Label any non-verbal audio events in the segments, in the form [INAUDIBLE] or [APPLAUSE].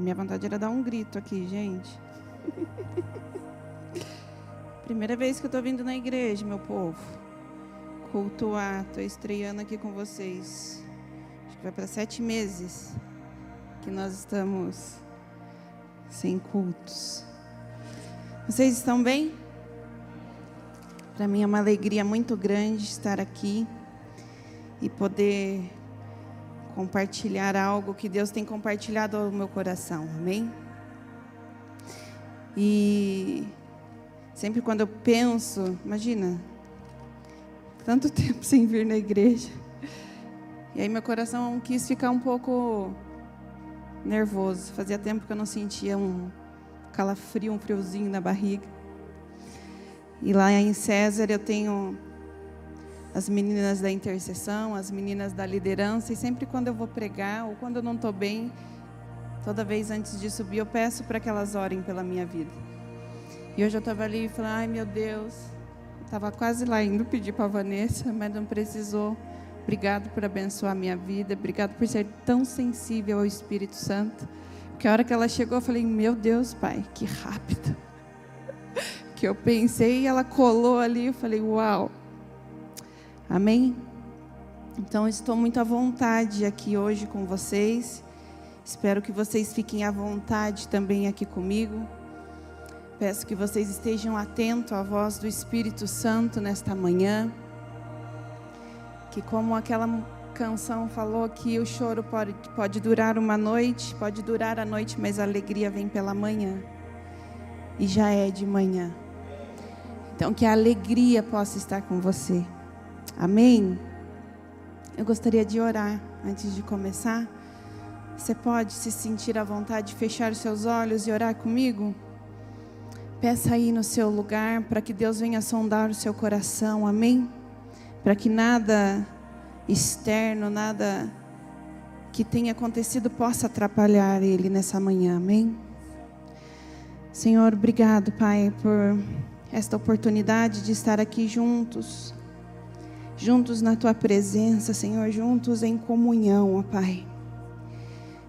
Minha vontade era dar um grito aqui, gente. [LAUGHS] Primeira vez que eu estou vindo na igreja, meu povo. Cultuar, estou estreando aqui com vocês. Acho que vai para sete meses que nós estamos sem cultos. Vocês estão bem? Para mim é uma alegria muito grande estar aqui e poder compartilhar algo que Deus tem compartilhado ao meu coração. Amém? E sempre quando eu penso, imagina, tanto [LAUGHS] tempo sem vir na igreja. E aí meu coração quis ficar um pouco nervoso. Fazia tempo que eu não sentia um calafrio, um friozinho na barriga. E lá em César eu tenho as meninas da intercessão, as meninas da liderança, e sempre quando eu vou pregar ou quando eu não estou bem, toda vez antes de subir, eu peço para que elas orem pela minha vida. E hoje eu estava ali e falei, ai meu Deus, estava quase lá indo pedir para a Vanessa, mas não precisou. Obrigado por abençoar a minha vida, obrigado por ser tão sensível ao Espírito Santo. Porque a hora que ela chegou, eu falei, meu Deus, Pai, que rápido. [LAUGHS] Que eu pensei e ela colou ali, eu falei, uau. Amém? Então, estou muito à vontade aqui hoje com vocês. Espero que vocês fiquem à vontade também aqui comigo. Peço que vocês estejam atentos à voz do Espírito Santo nesta manhã. Que, como aquela canção falou, que o choro pode, pode durar uma noite, pode durar a noite, mas a alegria vem pela manhã. E já é de manhã. Então, que a alegria possa estar com você. Amém? Eu gostaria de orar antes de começar. Você pode se sentir à vontade de fechar os seus olhos e orar comigo? Peça aí no seu lugar para que Deus venha sondar o seu coração, amém? Para que nada externo, nada que tenha acontecido possa atrapalhar Ele nessa manhã, amém? Senhor, obrigado, Pai, por esta oportunidade de estar aqui juntos juntos na tua presença, Senhor, juntos em comunhão, ó Pai.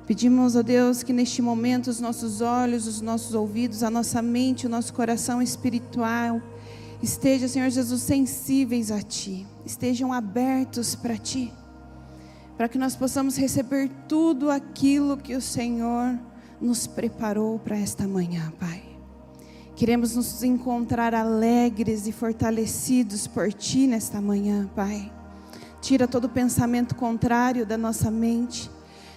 Pedimos, ó Deus, que neste momento os nossos olhos, os nossos ouvidos, a nossa mente, o nosso coração espiritual estejam, Senhor Jesus, sensíveis a Ti, estejam abertos para Ti, para que nós possamos receber tudo aquilo que o Senhor nos preparou para esta manhã, Pai. Queremos nos encontrar alegres e fortalecidos por Ti nesta manhã, Pai. Tira todo pensamento contrário da nossa mente.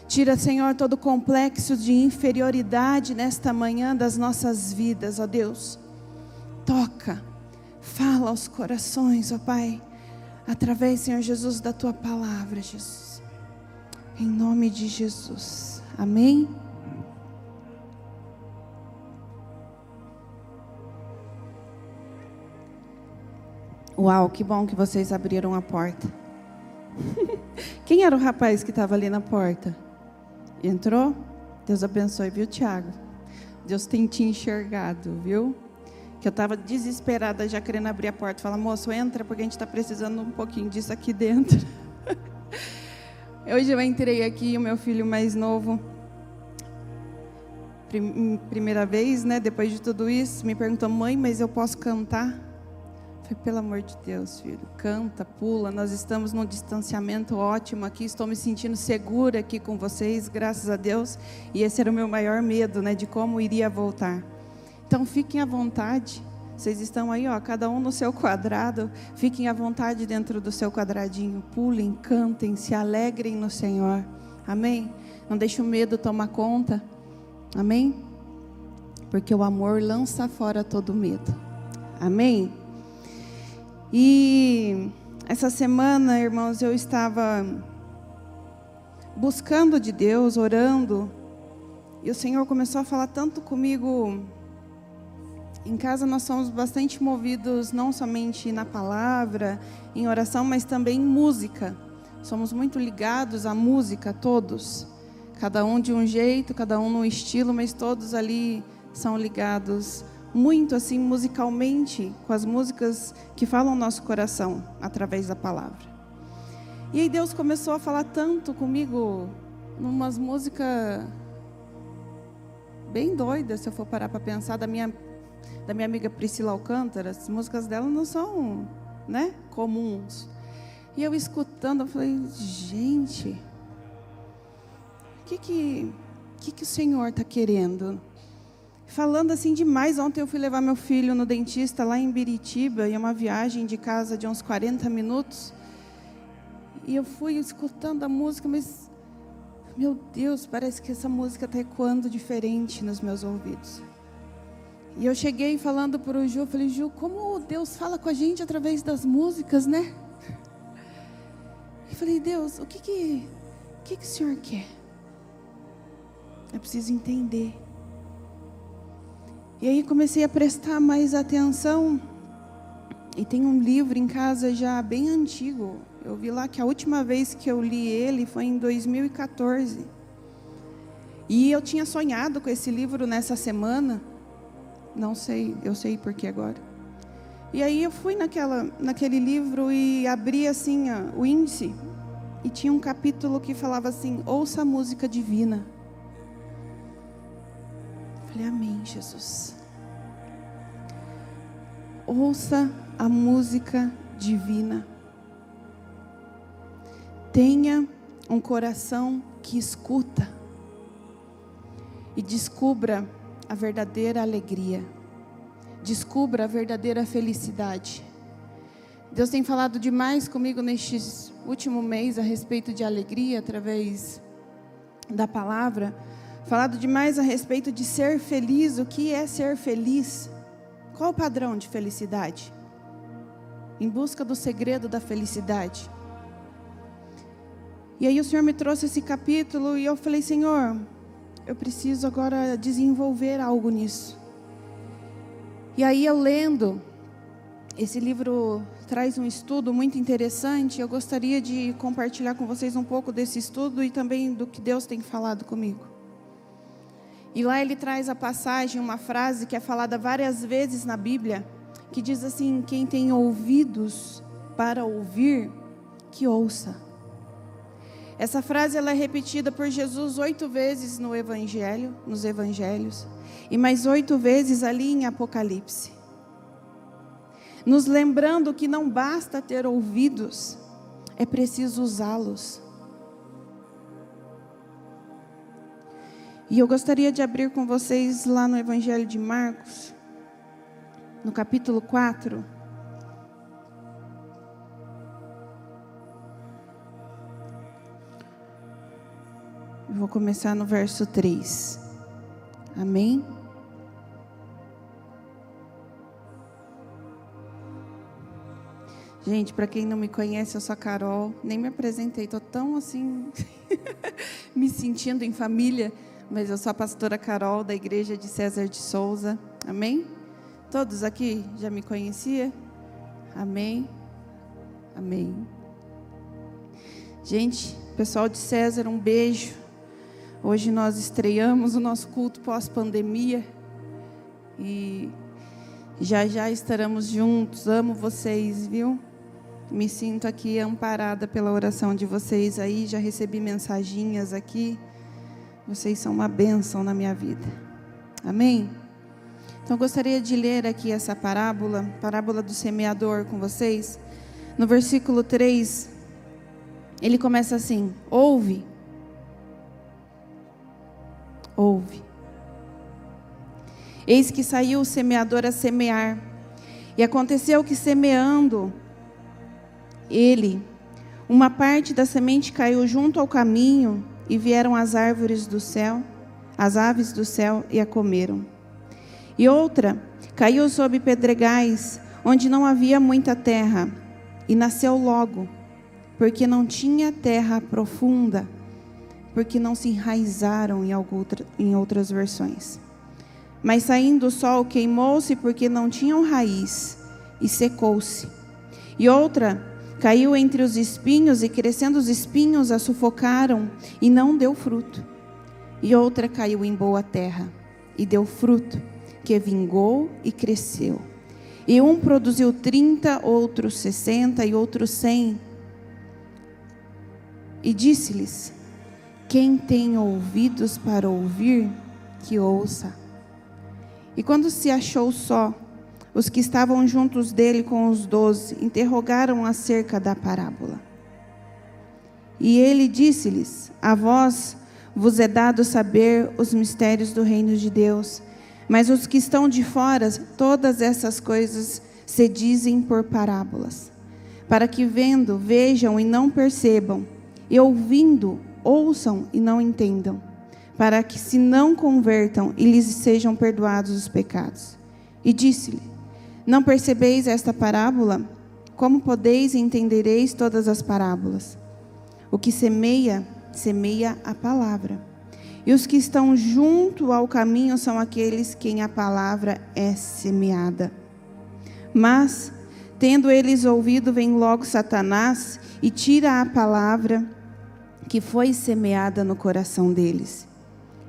Tira, Senhor, todo complexo de inferioridade nesta manhã das nossas vidas, ó Deus. Toca, fala aos corações, ó Pai, através, Senhor Jesus, da Tua palavra, Jesus. Em nome de Jesus. Amém. Uau, que bom que vocês abriram a porta. [LAUGHS] Quem era o rapaz que estava ali na porta? Entrou? Deus abençoe, viu, Tiago? Deus tem te enxergado, viu? Que eu estava desesperada já querendo abrir a porta. Fala, moço, entra, porque a gente está precisando um pouquinho disso aqui dentro. [LAUGHS] Hoje eu entrei aqui, o meu filho mais novo, primeira vez, né? Depois de tudo isso, me perguntou, mãe, mas eu posso cantar? Falei, pelo amor de Deus, filho, canta, pula. Nós estamos num distanciamento ótimo aqui. Estou me sentindo segura aqui com vocês, graças a Deus. E esse era o meu maior medo, né, de como iria voltar. Então fiquem à vontade. Vocês estão aí, ó, cada um no seu quadrado. Fiquem à vontade dentro do seu quadradinho. Pulem, cantem, se alegrem no Senhor. Amém? Não deixe o medo tomar conta. Amém? Porque o amor lança fora todo medo. Amém? E essa semana, irmãos, eu estava buscando de Deus, orando, e o Senhor começou a falar tanto comigo. Em casa nós somos bastante movidos não somente na palavra, em oração, mas também em música. Somos muito ligados à música, todos. Cada um de um jeito, cada um num estilo, mas todos ali são ligados muito assim musicalmente com as músicas que falam nosso coração através da palavra. E aí Deus começou a falar tanto comigo numas músicas bem doida, se eu for parar para pensar, da minha, da minha amiga Priscila Alcântara. As músicas dela não são né, comuns. E eu escutando, eu falei, gente, o que, que, que, que o Senhor está querendo? Falando assim demais, ontem eu fui levar meu filho no dentista lá em Biritiba, e é uma viagem de casa de uns 40 minutos. E eu fui escutando a música, mas, meu Deus, parece que essa música está ecoando diferente nos meus ouvidos. E eu cheguei falando para o Ju, eu falei, Ju, como Deus fala com a gente através das músicas, né? E falei, Deus, o que que, o que, que o Senhor quer? Eu preciso entender. E aí comecei a prestar mais atenção. E tem um livro em casa já bem antigo. Eu vi lá que a última vez que eu li ele foi em 2014. E eu tinha sonhado com esse livro nessa semana. Não sei, eu sei por que agora. E aí eu fui naquela, naquele livro e abri assim ó, o índice. E tinha um capítulo que falava assim: ouça a música divina. Falei, Amém, Jesus. Ouça a música divina. Tenha um coração que escuta e descubra a verdadeira alegria. Descubra a verdadeira felicidade. Deus tem falado demais comigo neste último mês a respeito de alegria através da palavra falado demais a respeito de ser feliz. O que é ser feliz? Qual o padrão de felicidade? Em busca do segredo da felicidade. E aí o Senhor me trouxe esse capítulo e eu falei, Senhor, eu preciso agora desenvolver algo nisso. E aí eu lendo, esse livro traz um estudo muito interessante. Eu gostaria de compartilhar com vocês um pouco desse estudo e também do que Deus tem falado comigo. E lá ele traz a passagem, uma frase que é falada várias vezes na Bíblia, que diz assim: Quem tem ouvidos para ouvir, que ouça. Essa frase ela é repetida por Jesus oito vezes no Evangelho, nos Evangelhos, e mais oito vezes ali em Apocalipse. Nos lembrando que não basta ter ouvidos, é preciso usá-los. E eu gostaria de abrir com vocês lá no Evangelho de Marcos, no capítulo 4. Eu vou começar no verso 3. Amém? Gente, para quem não me conhece, eu sou a Carol. Nem me apresentei, estou tão assim, [LAUGHS] me sentindo em família mas eu sou a pastora Carol da igreja de César de Souza. Amém? Todos aqui já me conhecia? Amém? Amém. Gente, pessoal de César, um beijo. Hoje nós estreamos o nosso culto pós-pandemia e já já estaremos juntos. Amo vocês, viu? Me sinto aqui amparada pela oração de vocês aí. Já recebi mensaginhas aqui. Vocês são uma bênção na minha vida. Amém? Então, eu gostaria de ler aqui essa parábola, parábola do semeador, com vocês. No versículo 3, ele começa assim: Ouve. Ouve. Eis que saiu o semeador a semear. E aconteceu que, semeando, ele, uma parte da semente caiu junto ao caminho e vieram as árvores do céu, as aves do céu, e a comeram. E outra caiu sobre pedregais, onde não havia muita terra, e nasceu logo, porque não tinha terra profunda, porque não se enraizaram em outras versões. Mas saindo o sol, queimou-se, porque não tinham raiz, e secou-se. E outra Caiu entre os espinhos e crescendo os espinhos a sufocaram e não deu fruto. E outra caiu em boa terra e deu fruto, que vingou e cresceu. E um produziu trinta, outro sessenta e outro cem. E disse-lhes: Quem tem ouvidos para ouvir, que ouça. E quando se achou só, os que estavam juntos dele com os doze interrogaram acerca da parábola. E ele disse-lhes: A vós vos é dado saber os mistérios do reino de Deus, mas os que estão de fora, todas essas coisas se dizem por parábolas, para que vendo, vejam e não percebam, e ouvindo, ouçam e não entendam, para que se não convertam e lhes sejam perdoados os pecados. E disse-lhe: Não percebeis esta parábola? Como podeis e entendereis todas as parábolas? O que semeia, semeia a palavra. E os que estão junto ao caminho são aqueles quem a palavra é semeada. Mas, tendo eles ouvido, vem logo Satanás e tira a palavra que foi semeada no coração deles.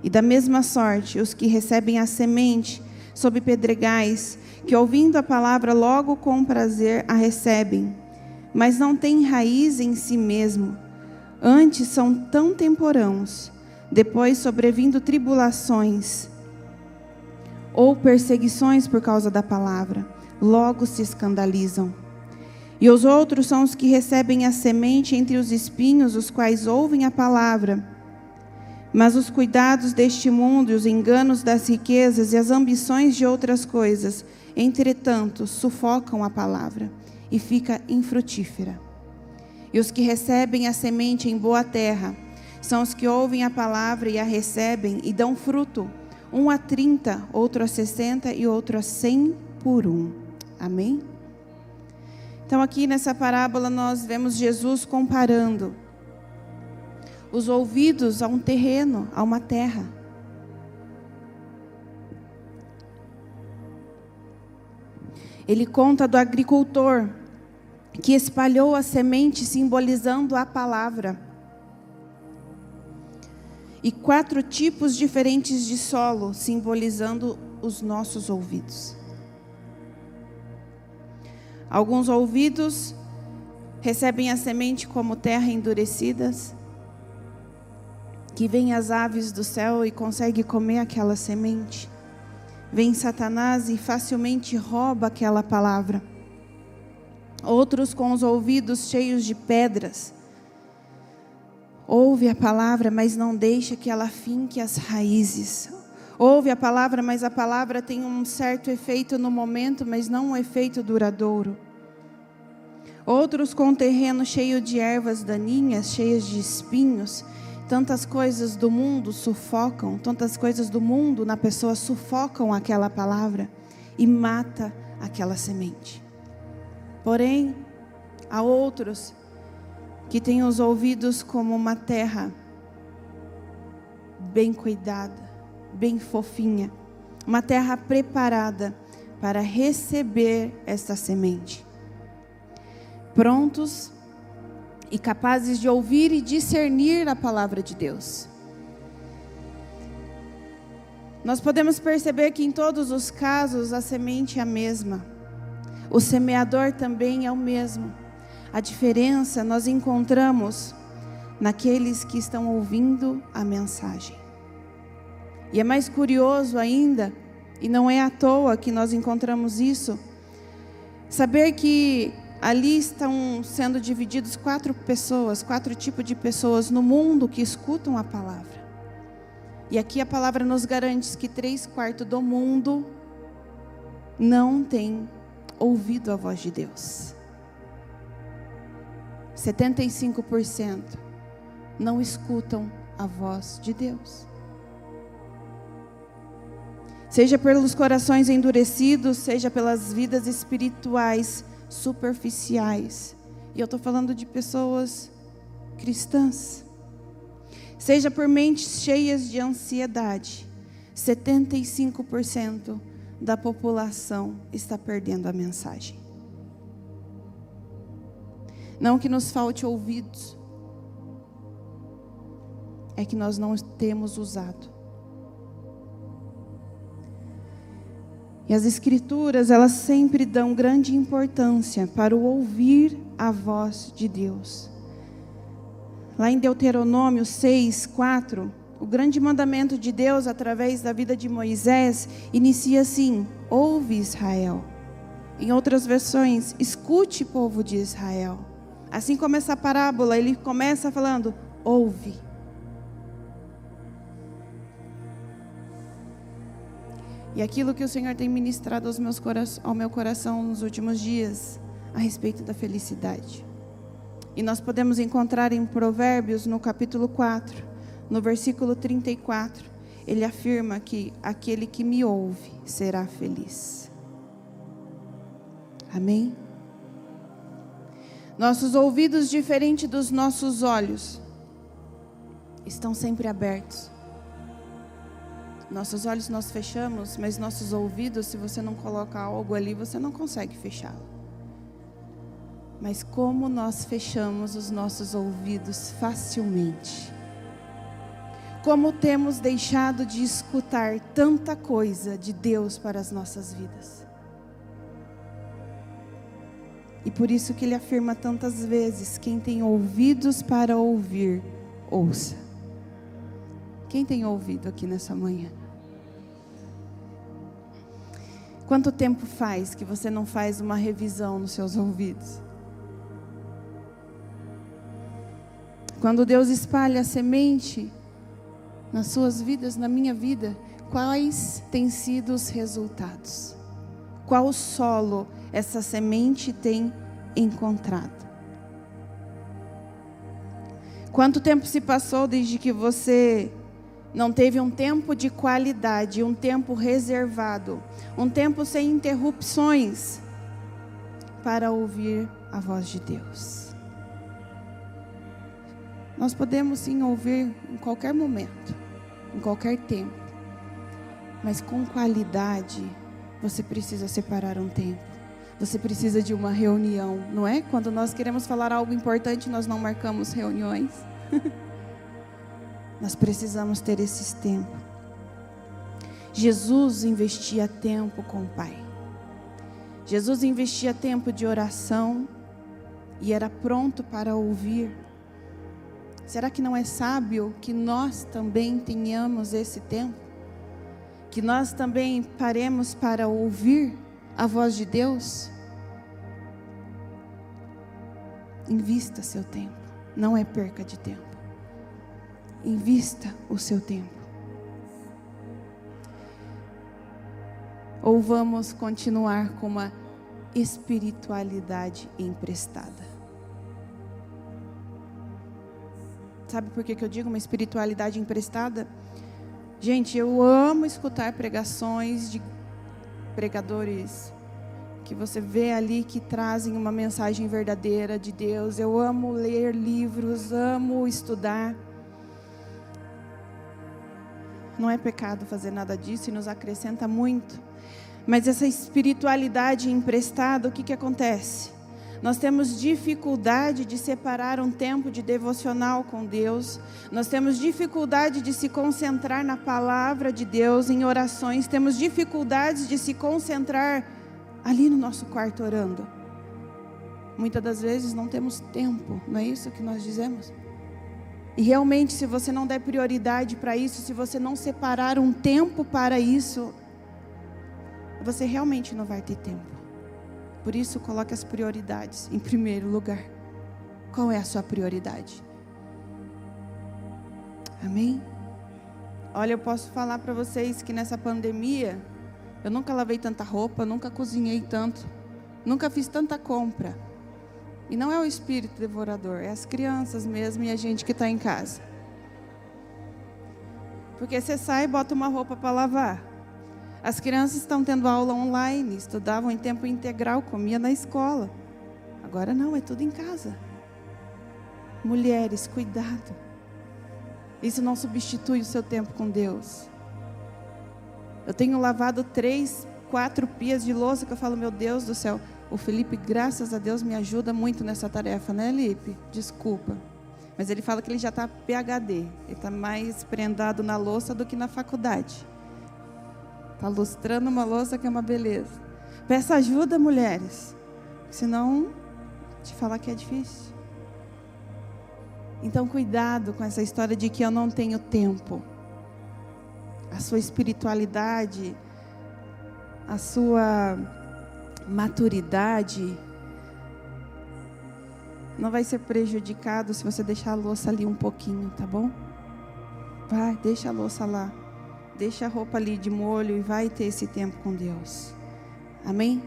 E da mesma sorte, os que recebem a semente sob pedregais, que ouvindo a palavra logo com prazer a recebem, mas não têm raiz em si mesmo, antes são tão temporãos, depois sobrevindo tribulações ou perseguições por causa da palavra logo se escandalizam. E os outros são os que recebem a semente entre os espinhos, os quais ouvem a palavra. Mas os cuidados deste mundo e os enganos das riquezas e as ambições de outras coisas, entretanto, sufocam a palavra e fica infrutífera. E os que recebem a semente em boa terra são os que ouvem a palavra e a recebem e dão fruto, um a trinta, outro a sessenta e outro a cem por um. Amém? Então, aqui nessa parábola, nós vemos Jesus comparando os ouvidos a um terreno, a uma terra. Ele conta do agricultor que espalhou a semente simbolizando a palavra. E quatro tipos diferentes de solo simbolizando os nossos ouvidos. Alguns ouvidos recebem a semente como terra endurecidas, que vem as aves do céu e consegue comer aquela semente. Vem Satanás e facilmente rouba aquela palavra. Outros com os ouvidos cheios de pedras. Ouve a palavra, mas não deixa que ela finque as raízes. Ouve a palavra, mas a palavra tem um certo efeito no momento, mas não um efeito duradouro. Outros com terreno cheio de ervas daninhas, cheias de espinhos. Tantas coisas do mundo sufocam, tantas coisas do mundo na pessoa sufocam aquela palavra e mata aquela semente. Porém, há outros que têm os ouvidos como uma terra bem cuidada, bem fofinha, uma terra preparada para receber esta semente. Prontos e capazes de ouvir e discernir a palavra de Deus. Nós podemos perceber que em todos os casos a semente é a mesma. O semeador também é o mesmo. A diferença nós encontramos naqueles que estão ouvindo a mensagem. E é mais curioso ainda, e não é à toa que nós encontramos isso, saber que ali estão sendo divididos quatro pessoas, quatro tipos de pessoas no mundo que escutam a palavra. E aqui a palavra nos garante que três quartos do mundo não tem ouvido a voz de Deus. 75% não escutam a voz de Deus seja pelos corações endurecidos, seja pelas vidas espirituais superficiais. E eu estou falando de pessoas cristãs. Seja por mentes cheias de ansiedade, 75% da população está perdendo a mensagem. Não que nos falte ouvidos, é que nós não temos usado. E as escrituras, elas sempre dão grande importância para o ouvir a voz de Deus. Lá em Deuteronômio 6, 4, o grande mandamento de Deus através da vida de Moisés inicia assim: Ouve Israel. Em outras versões, escute, povo de Israel. Assim como essa parábola, ele começa falando: Ouve. E aquilo que o Senhor tem ministrado aos meus ao meu coração nos últimos dias, a respeito da felicidade. E nós podemos encontrar em Provérbios, no capítulo 4, no versículo 34, ele afirma que aquele que me ouve será feliz. Amém? Nossos ouvidos, diferente dos nossos olhos, estão sempre abertos nossos olhos nós fechamos, mas nossos ouvidos, se você não coloca algo ali, você não consegue fechá-lo. Mas como nós fechamos os nossos ouvidos facilmente? Como temos deixado de escutar tanta coisa de Deus para as nossas vidas? E por isso que ele afirma tantas vezes: quem tem ouvidos para ouvir, ouça. Quem tem ouvido aqui nessa manhã? Quanto tempo faz que você não faz uma revisão nos seus ouvidos? Quando Deus espalha a semente nas suas vidas, na minha vida, quais têm sido os resultados? Qual solo essa semente tem encontrado? Quanto tempo se passou desde que você não teve um tempo de qualidade, um tempo reservado, um tempo sem interrupções para ouvir a voz de Deus. Nós podemos sim ouvir em qualquer momento, em qualquer tempo, mas com qualidade você precisa separar um tempo. Você precisa de uma reunião, não é? Quando nós queremos falar algo importante, nós não marcamos reuniões. [LAUGHS] Nós precisamos ter esses tempos. Jesus investia tempo com o Pai. Jesus investia tempo de oração e era pronto para ouvir. Será que não é sábio que nós também tenhamos esse tempo? Que nós também paremos para ouvir a voz de Deus? Invista seu tempo, não é perca de tempo. Invista o seu tempo. Ou vamos continuar com uma espiritualidade emprestada? Sabe por que, que eu digo uma espiritualidade emprestada? Gente, eu amo escutar pregações de pregadores que você vê ali que trazem uma mensagem verdadeira de Deus. Eu amo ler livros, amo estudar. Não é pecado fazer nada disso e nos acrescenta muito. Mas essa espiritualidade emprestada, o que, que acontece? Nós temos dificuldade de separar um tempo de devocional com Deus. Nós temos dificuldade de se concentrar na palavra de Deus, em orações. Temos dificuldades de se concentrar ali no nosso quarto orando. Muitas das vezes não temos tempo, não é isso que nós dizemos? E realmente, se você não der prioridade para isso, se você não separar um tempo para isso, você realmente não vai ter tempo. Por isso, coloque as prioridades em primeiro lugar. Qual é a sua prioridade? Amém? Olha, eu posso falar para vocês que nessa pandemia, eu nunca lavei tanta roupa, nunca cozinhei tanto, nunca fiz tanta compra. E não é o espírito devorador, é as crianças mesmo e a gente que está em casa. Porque você sai e bota uma roupa para lavar. As crianças estão tendo aula online, estudavam em tempo integral, comia na escola. Agora não, é tudo em casa. Mulheres, cuidado. Isso não substitui o seu tempo com Deus. Eu tenho lavado três, quatro pias de louça que eu falo, meu Deus do céu, o Felipe, graças a Deus, me ajuda muito nessa tarefa, né, Felipe? Desculpa. Mas ele fala que ele já está PhD. Ele está mais prendado na louça do que na faculdade. Está lustrando uma louça que é uma beleza. Peça ajuda, mulheres. Senão, te falar que é difícil. Então, cuidado com essa história de que eu não tenho tempo. a sua espiritualidade, a sua maturidade não vai ser prejudicado se você deixar a louça ali um pouquinho, tá bom? Vai, deixa a louça lá. Deixa a roupa ali de molho e vai ter esse tempo com Deus. Amém?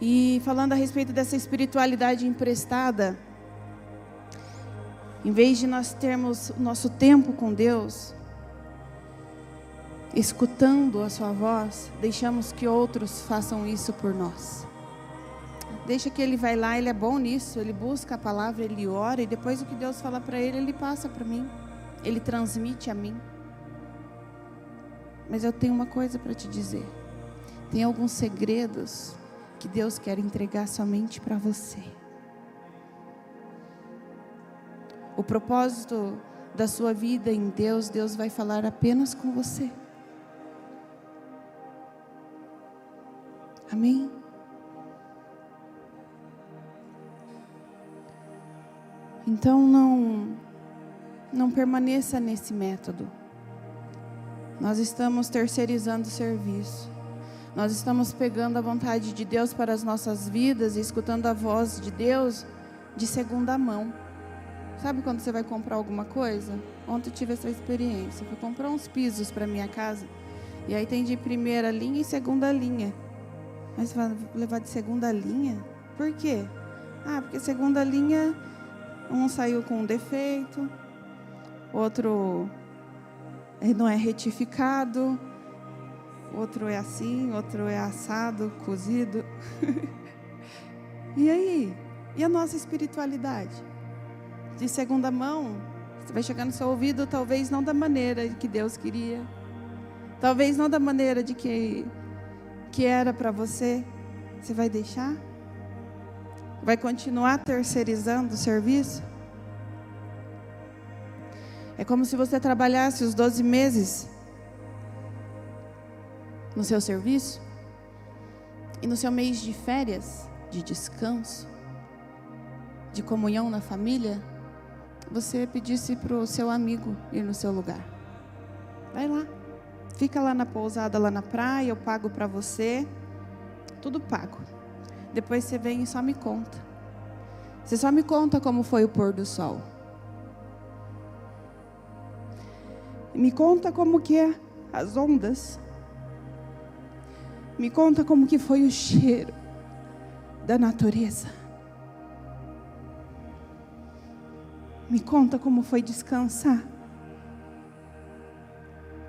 E falando a respeito dessa espiritualidade emprestada, em vez de nós termos o nosso tempo com Deus, escutando a Sua voz, deixamos que outros façam isso por nós. Deixa que ele vai lá, ele é bom nisso, ele busca a palavra, ele ora e depois o que Deus fala para ele, ele passa para mim. Ele transmite a mim. Mas eu tenho uma coisa para te dizer. Tem alguns segredos que Deus quer entregar somente para você. O propósito da sua vida em Deus, Deus vai falar apenas com você. Amém? Então não não permaneça nesse método. Nós estamos terceirizando o serviço. Nós estamos pegando a vontade de Deus para as nossas vidas e escutando a voz de Deus de segunda mão. Sabe quando você vai comprar alguma coisa? Ontem eu tive essa experiência. Eu fui comprar uns pisos para minha casa. E aí tem de primeira linha e segunda linha. Mas vai levar de segunda linha? Por quê? Ah, porque segunda linha um saiu com um defeito, outro não é retificado, outro é assim, outro é assado, cozido. [LAUGHS] e aí? E a nossa espiritualidade? De segunda mão, vai chegar no seu ouvido, talvez não da maneira que Deus queria, talvez não da maneira de que, que era para você. Você vai deixar? Vai continuar terceirizando o serviço? É como se você trabalhasse os 12 meses no seu serviço e no seu mês de férias, de descanso, de comunhão na família, você pedisse para o seu amigo ir no seu lugar. Vai lá, fica lá na pousada, lá na praia, eu pago para você, tudo pago. Depois você vem e só me conta. Você só me conta como foi o pôr do sol. Me conta como que é as ondas. Me conta como que foi o cheiro da natureza. Me conta como foi descansar.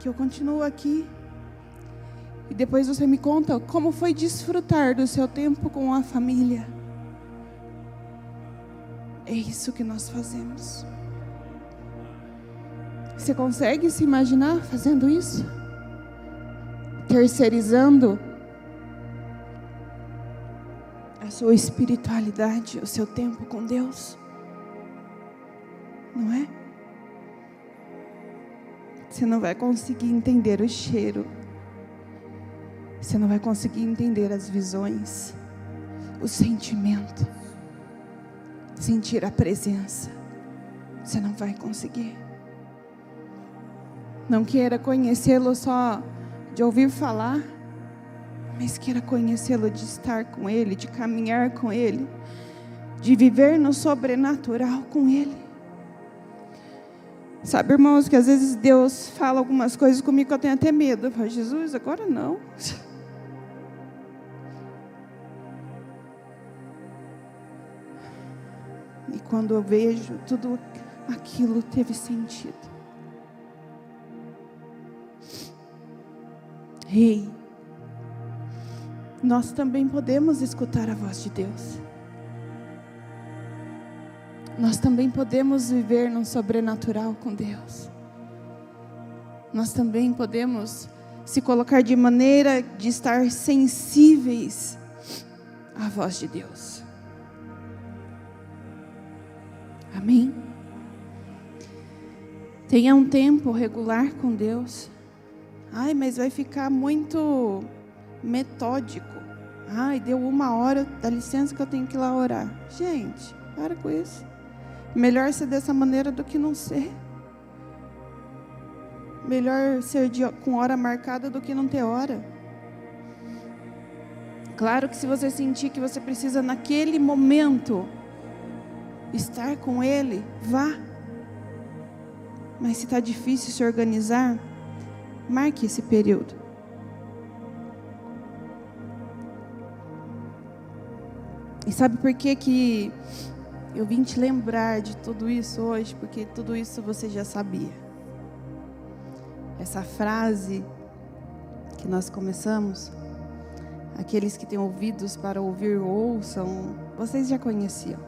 Que eu continuo aqui e depois você me conta como foi desfrutar do seu tempo com a família. É isso que nós fazemos. Você consegue se imaginar fazendo isso? Terceirizando a sua espiritualidade, o seu tempo com Deus? Não é? Você não vai conseguir entender o cheiro você não vai conseguir entender as visões, o sentimento, sentir a presença. Você não vai conseguir. Não queira conhecê-lo só de ouvir falar, mas queira conhecê-lo de estar com Ele, de caminhar com Ele, de viver no sobrenatural com Ele. Sabe, irmãos, que às vezes Deus fala algumas coisas comigo que eu tenho até medo. Eu falo, Jesus, agora não. [LAUGHS] E quando eu vejo, tudo aquilo teve sentido. Ei, nós também podemos escutar a voz de Deus. Nós também podemos viver num sobrenatural com Deus. Nós também podemos se colocar de maneira de estar sensíveis à voz de Deus. Amém? Tenha um tempo regular com Deus. Ai, mas vai ficar muito metódico. Ai, deu uma hora, dá licença que eu tenho que ir lá orar. Gente, para com isso. Melhor ser dessa maneira do que não ser. melhor ser de, com hora marcada do que não ter hora. Claro que se você sentir que você precisa naquele momento estar com Ele, vá. Mas se está difícil se organizar, marque esse período. E sabe por que que eu vim te lembrar de tudo isso hoje? Porque tudo isso você já sabia. Essa frase que nós começamos, aqueles que têm ouvidos para ouvir ouçam, vocês já conheciam,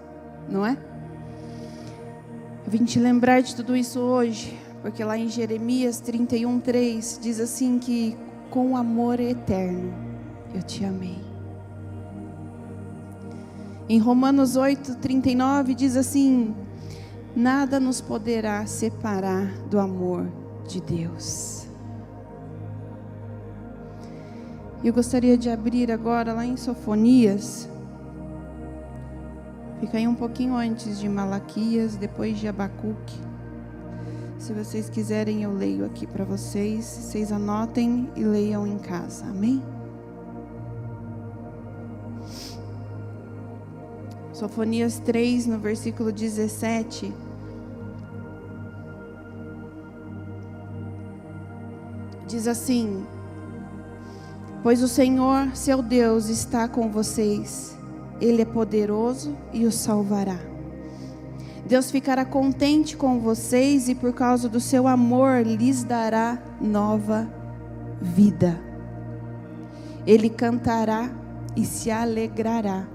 não é? Eu vim te lembrar de tudo isso hoje, porque lá em Jeremias 31, 3 diz assim que com amor eterno eu te amei. Em Romanos 8, 39 diz assim: nada nos poderá separar do amor de Deus. Eu gostaria de abrir agora lá em Sofonias Fica aí um pouquinho antes de Malaquias, depois de Abacuque. Se vocês quiserem, eu leio aqui para vocês. Vocês anotem e leiam em casa. Amém? Sofonias 3, no versículo 17. Diz assim: Pois o Senhor, seu Deus, está com vocês ele é poderoso e os salvará. Deus ficará contente com vocês e por causa do seu amor lhes dará nova vida. Ele cantará e se alegrará,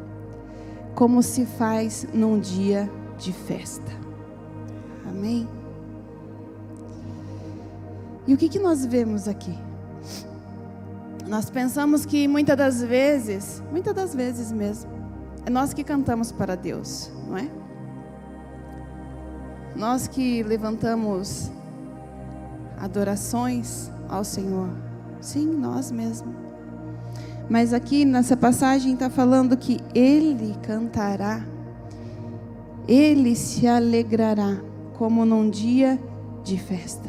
como se faz num dia de festa. Amém? E o que, que nós vemos aqui? Nós pensamos que muitas das vezes, muitas das vezes mesmo, é nós que cantamos para Deus, não é? Nós que levantamos adorações ao Senhor. Sim, nós mesmos. Mas aqui nessa passagem está falando que Ele cantará, Ele se alegrará, como num dia de festa.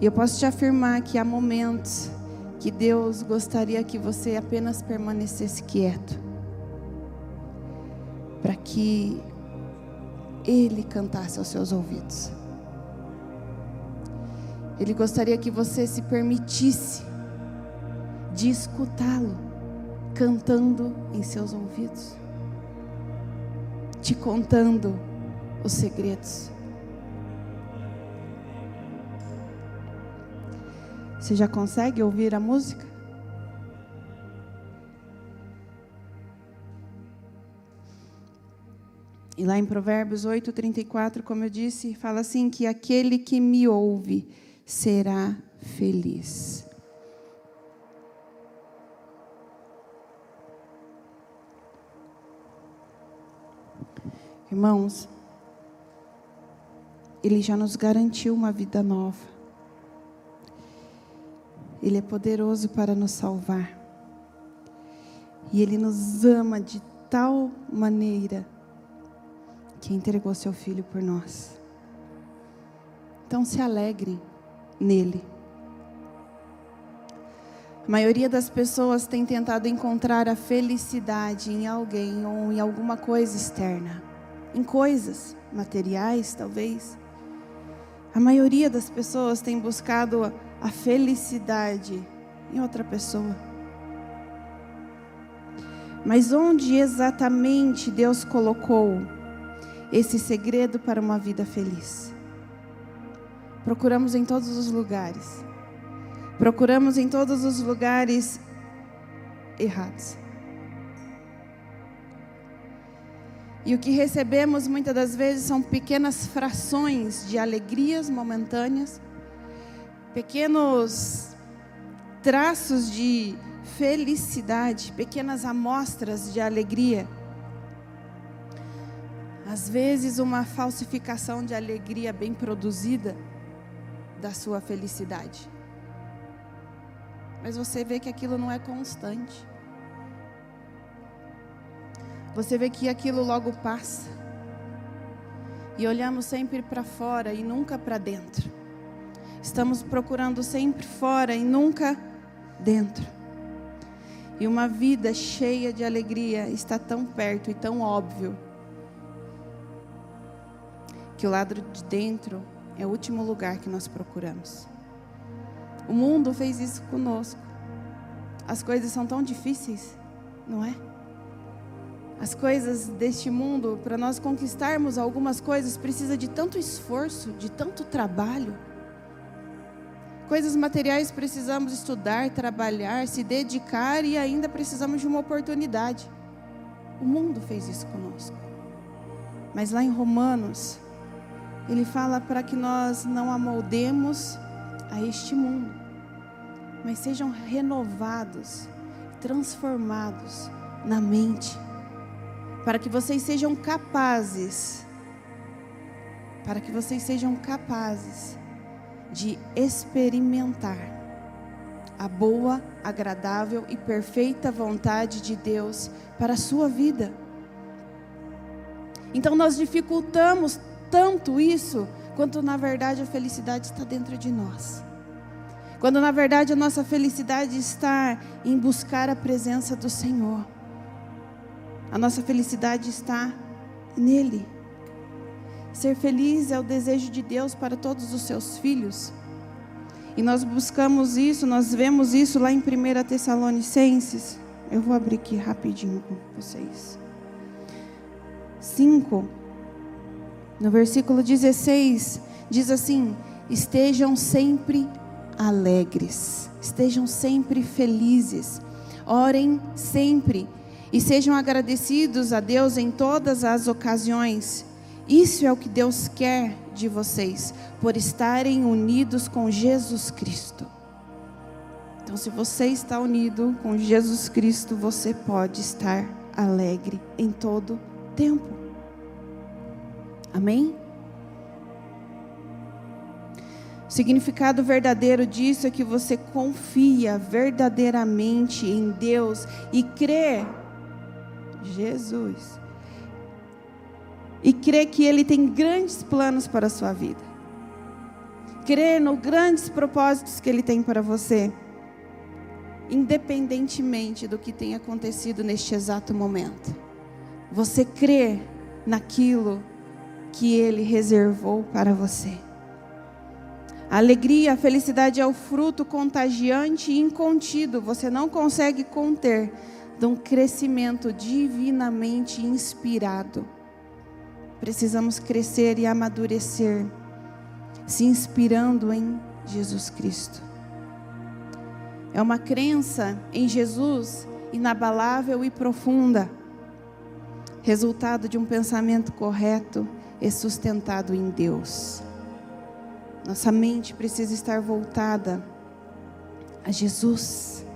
E eu posso te afirmar que há momentos que Deus gostaria que você apenas permanecesse quieto, para que Ele cantasse aos seus ouvidos. Ele gostaria que você se permitisse de escutá-lo cantando em seus ouvidos, te contando os segredos. Você já consegue ouvir a música? E lá em Provérbios 8, 34, como eu disse, fala assim: que aquele que me ouve será feliz. Irmãos, Ele já nos garantiu uma vida nova. Ele é poderoso para nos salvar. E Ele nos ama de tal maneira que entregou seu Filho por nós. Então se alegre nele. A maioria das pessoas tem tentado encontrar a felicidade em alguém ou em alguma coisa externa, em coisas materiais, talvez. A maioria das pessoas tem buscado a felicidade em outra pessoa. Mas onde exatamente Deus colocou esse segredo para uma vida feliz? Procuramos em todos os lugares. Procuramos em todos os lugares errados. E o que recebemos muitas das vezes são pequenas frações de alegrias momentâneas pequenos traços de felicidade, pequenas amostras de alegria. Às vezes, uma falsificação de alegria bem produzida da sua felicidade. Mas você vê que aquilo não é constante. Você vê que aquilo logo passa. e olhamos sempre para fora e nunca para dentro. Estamos procurando sempre fora e nunca dentro. E uma vida cheia de alegria está tão perto e tão óbvio que o lado de dentro é o último lugar que nós procuramos. O mundo fez isso conosco. As coisas são tão difíceis, não é? As coisas deste mundo, para nós conquistarmos algumas coisas, precisa de tanto esforço, de tanto trabalho. Coisas materiais precisamos estudar, trabalhar, se dedicar e ainda precisamos de uma oportunidade. O mundo fez isso conosco. Mas lá em Romanos, ele fala para que nós não amoldemos a este mundo, mas sejam renovados, transformados na mente, para que vocês sejam capazes, para que vocês sejam capazes de experimentar a boa, agradável e perfeita vontade de Deus para a sua vida. Então nós dificultamos tanto isso, quanto na verdade a felicidade está dentro de nós. Quando na verdade a nossa felicidade está em buscar a presença do Senhor. A nossa felicidade está nele. Ser feliz é o desejo de Deus para todos os seus filhos. E nós buscamos isso, nós vemos isso lá em 1 Tessalonicenses. Eu vou abrir aqui rapidinho com vocês. 5 no versículo 16, diz assim: estejam sempre alegres, estejam sempre felizes, orem sempre e sejam agradecidos a Deus em todas as ocasiões. Isso é o que Deus quer de vocês, por estarem unidos com Jesus Cristo. Então, se você está unido com Jesus Cristo, você pode estar alegre em todo tempo. Amém? O significado verdadeiro disso é que você confia verdadeiramente em Deus e crê Jesus. E crê que Ele tem grandes planos para a sua vida. Crê nos grandes propósitos que Ele tem para você. Independentemente do que tenha acontecido neste exato momento. Você crê naquilo que Ele reservou para você. A alegria, a felicidade é o fruto contagiante e incontido, você não consegue conter, de um crescimento divinamente inspirado. Precisamos crescer e amadurecer, se inspirando em Jesus Cristo. É uma crença em Jesus inabalável e profunda, resultado de um pensamento correto e sustentado em Deus. Nossa mente precisa estar voltada a Jesus.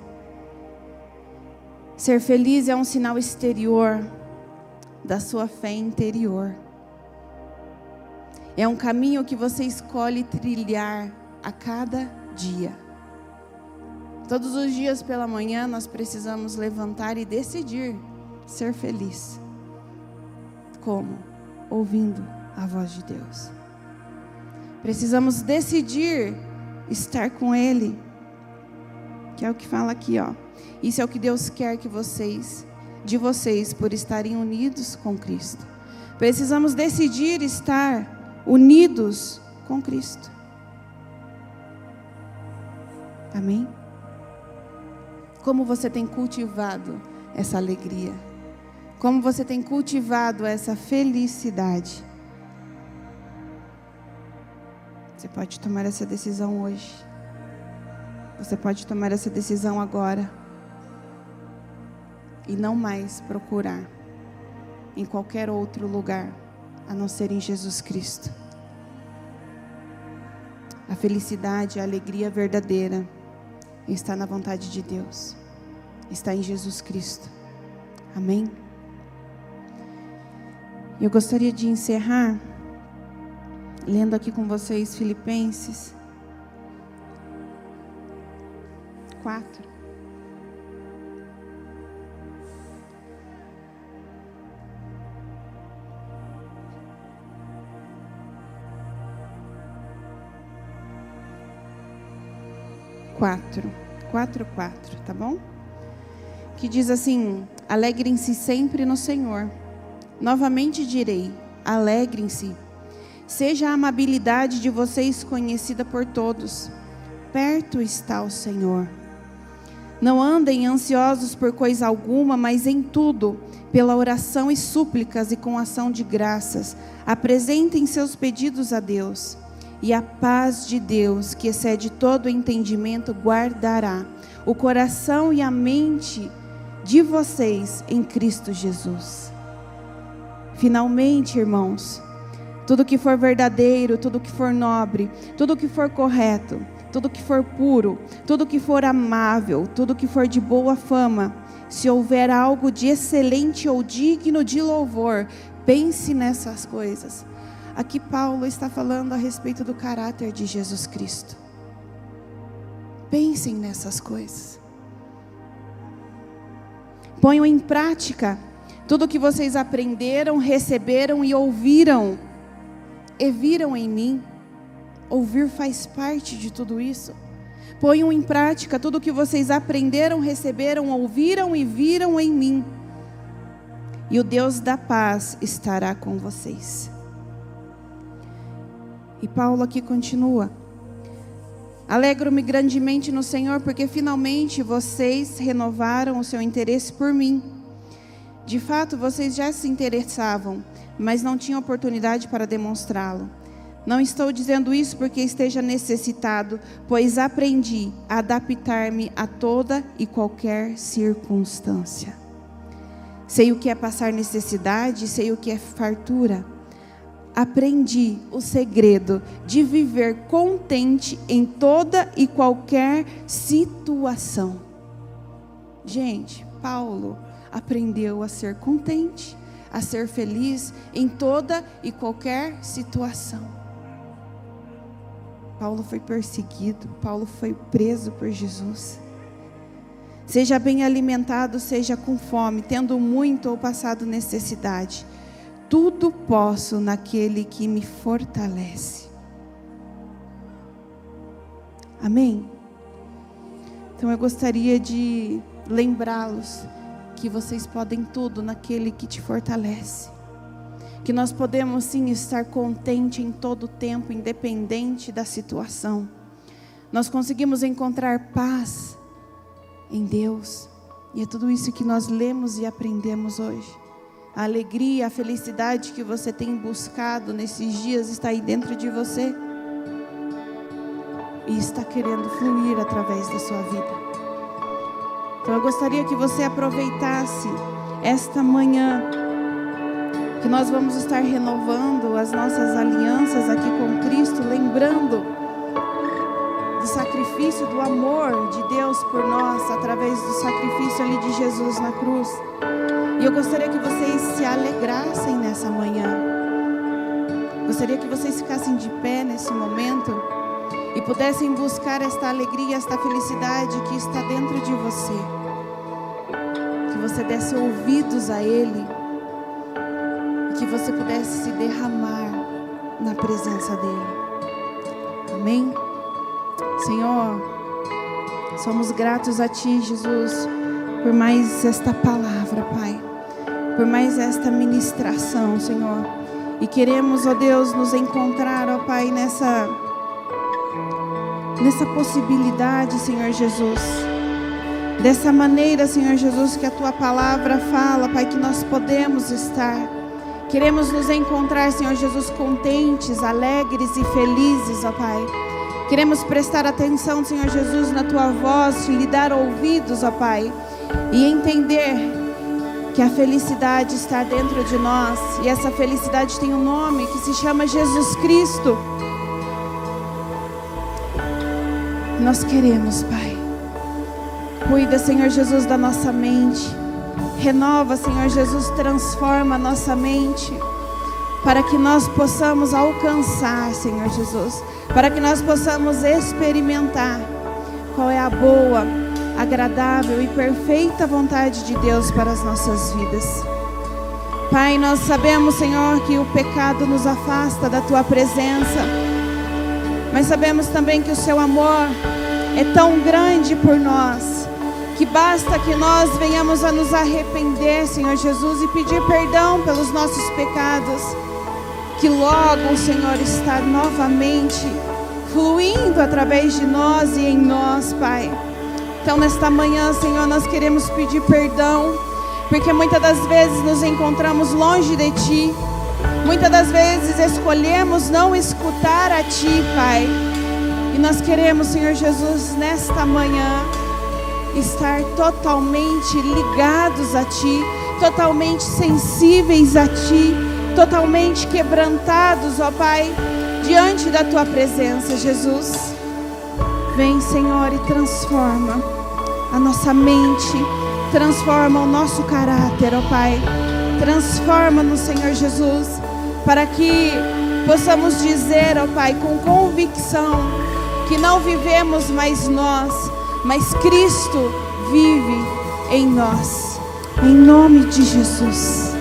Ser feliz é um sinal exterior da sua fé interior. É um caminho que você escolhe trilhar a cada dia. Todos os dias pela manhã nós precisamos levantar e decidir ser feliz. Como? ouvindo a voz de Deus. Precisamos decidir estar com Ele, que é o que fala aqui, ó. Isso é o que Deus quer que vocês, de vocês, por estarem unidos com Cristo. Precisamos decidir estar unidos com Cristo. Amém? Como você tem cultivado essa alegria? Como você tem cultivado essa felicidade? Você pode tomar essa decisão hoje. Você pode tomar essa decisão agora. E não mais procurar em qualquer outro lugar a não ser em Jesus Cristo. A felicidade, a alegria verdadeira está na vontade de Deus, está em Jesus Cristo. Amém? Eu gostaria de encerrar lendo aqui com vocês Filipenses 4. 4. 4, 4, tá bom? Que diz assim: Alegrem-se sempre no Senhor. Novamente direi: alegrem-se. Seja a amabilidade de vocês conhecida por todos. Perto está o Senhor. Não andem ansiosos por coisa alguma, mas em tudo, pela oração e súplicas e com ação de graças, apresentem seus pedidos a Deus. E a paz de Deus, que excede todo entendimento, guardará o coração e a mente de vocês em Cristo Jesus. Finalmente, irmãos, tudo que for verdadeiro, tudo que for nobre, tudo que for correto, tudo que for puro, tudo que for amável, tudo que for de boa fama, se houver algo de excelente ou digno de louvor, pense nessas coisas. Aqui Paulo está falando a respeito do caráter de Jesus Cristo. Pensem nessas coisas. Ponham em prática tudo o que vocês aprenderam, receberam e ouviram e viram em mim. Ouvir faz parte de tudo isso. Ponham em prática tudo o que vocês aprenderam, receberam, ouviram e viram em mim. E o Deus da paz estará com vocês. E Paulo aqui continua. Alegro-me grandemente no Senhor, porque finalmente vocês renovaram o seu interesse por mim. De fato, vocês já se interessavam, mas não tinham oportunidade para demonstrá-lo. Não estou dizendo isso porque esteja necessitado, pois aprendi a adaptar-me a toda e qualquer circunstância. Sei o que é passar necessidade, sei o que é fartura aprendi o segredo de viver contente em toda e qualquer situação. Gente, Paulo aprendeu a ser contente, a ser feliz em toda e qualquer situação. Paulo foi perseguido, Paulo foi preso por Jesus. Seja bem alimentado, seja com fome, tendo muito ou passado necessidade tudo posso naquele que me fortalece. Amém? Então eu gostaria de lembrá-los que vocês podem tudo naquele que te fortalece. Que nós podemos sim estar contente em todo o tempo, independente da situação. Nós conseguimos encontrar paz em Deus. E é tudo isso que nós lemos e aprendemos hoje a alegria, a felicidade que você tem buscado nesses dias está aí dentro de você e está querendo fluir através da sua vida. Então eu gostaria que você aproveitasse esta manhã que nós vamos estar renovando as nossas alianças aqui com Cristo, lembrando do sacrifício, do amor de Deus por nós através do sacrifício ali de Jesus na cruz. E eu gostaria que vocês se alegrassem nessa manhã. Gostaria que vocês ficassem de pé nesse momento e pudessem buscar esta alegria, esta felicidade que está dentro de você. Que você desse ouvidos a Ele e que você pudesse se derramar na presença dEle. Amém? Senhor, somos gratos a Ti, Jesus, por mais esta palavra, Pai por mais esta ministração, Senhor. E queremos, ó Deus, nos encontrar, ó Pai, nessa nessa possibilidade, Senhor Jesus. Dessa maneira, Senhor Jesus, que a tua palavra fala, Pai, que nós podemos estar. Queremos nos encontrar, Senhor Jesus, contentes, alegres e felizes, ó Pai. Queremos prestar atenção, Senhor Jesus, na tua voz, lhe dar ouvidos, ó Pai, e entender que a felicidade está dentro de nós e essa felicidade tem um nome que se chama Jesus Cristo. Nós queremos, Pai. Cuida, Senhor Jesus, da nossa mente. Renova, Senhor Jesus, transforma a nossa mente para que nós possamos alcançar, Senhor Jesus, para que nós possamos experimentar qual é a boa, agradável e perfeita vontade de Deus para as nossas vidas. Pai, nós sabemos, Senhor, que o pecado nos afasta da tua presença, mas sabemos também que o seu amor é tão grande por nós, que basta que nós venhamos a nos arrepender, Senhor Jesus, e pedir perdão pelos nossos pecados, que logo o Senhor está novamente fluindo através de nós e em nós, Pai. Então, nesta manhã, Senhor, nós queremos pedir perdão, porque muitas das vezes nos encontramos longe de Ti, muitas das vezes escolhemos não escutar a Ti, Pai. E nós queremos, Senhor Jesus, nesta manhã, estar totalmente ligados a Ti, totalmente sensíveis a Ti, totalmente quebrantados, ó Pai, diante da Tua presença, Jesus. Vem, Senhor, e transforma a nossa mente, transforma o nosso caráter, ó Pai. Transforma-nos, Senhor Jesus, para que possamos dizer, ó Pai, com convicção, que não vivemos mais nós, mas Cristo vive em nós. Em nome de Jesus.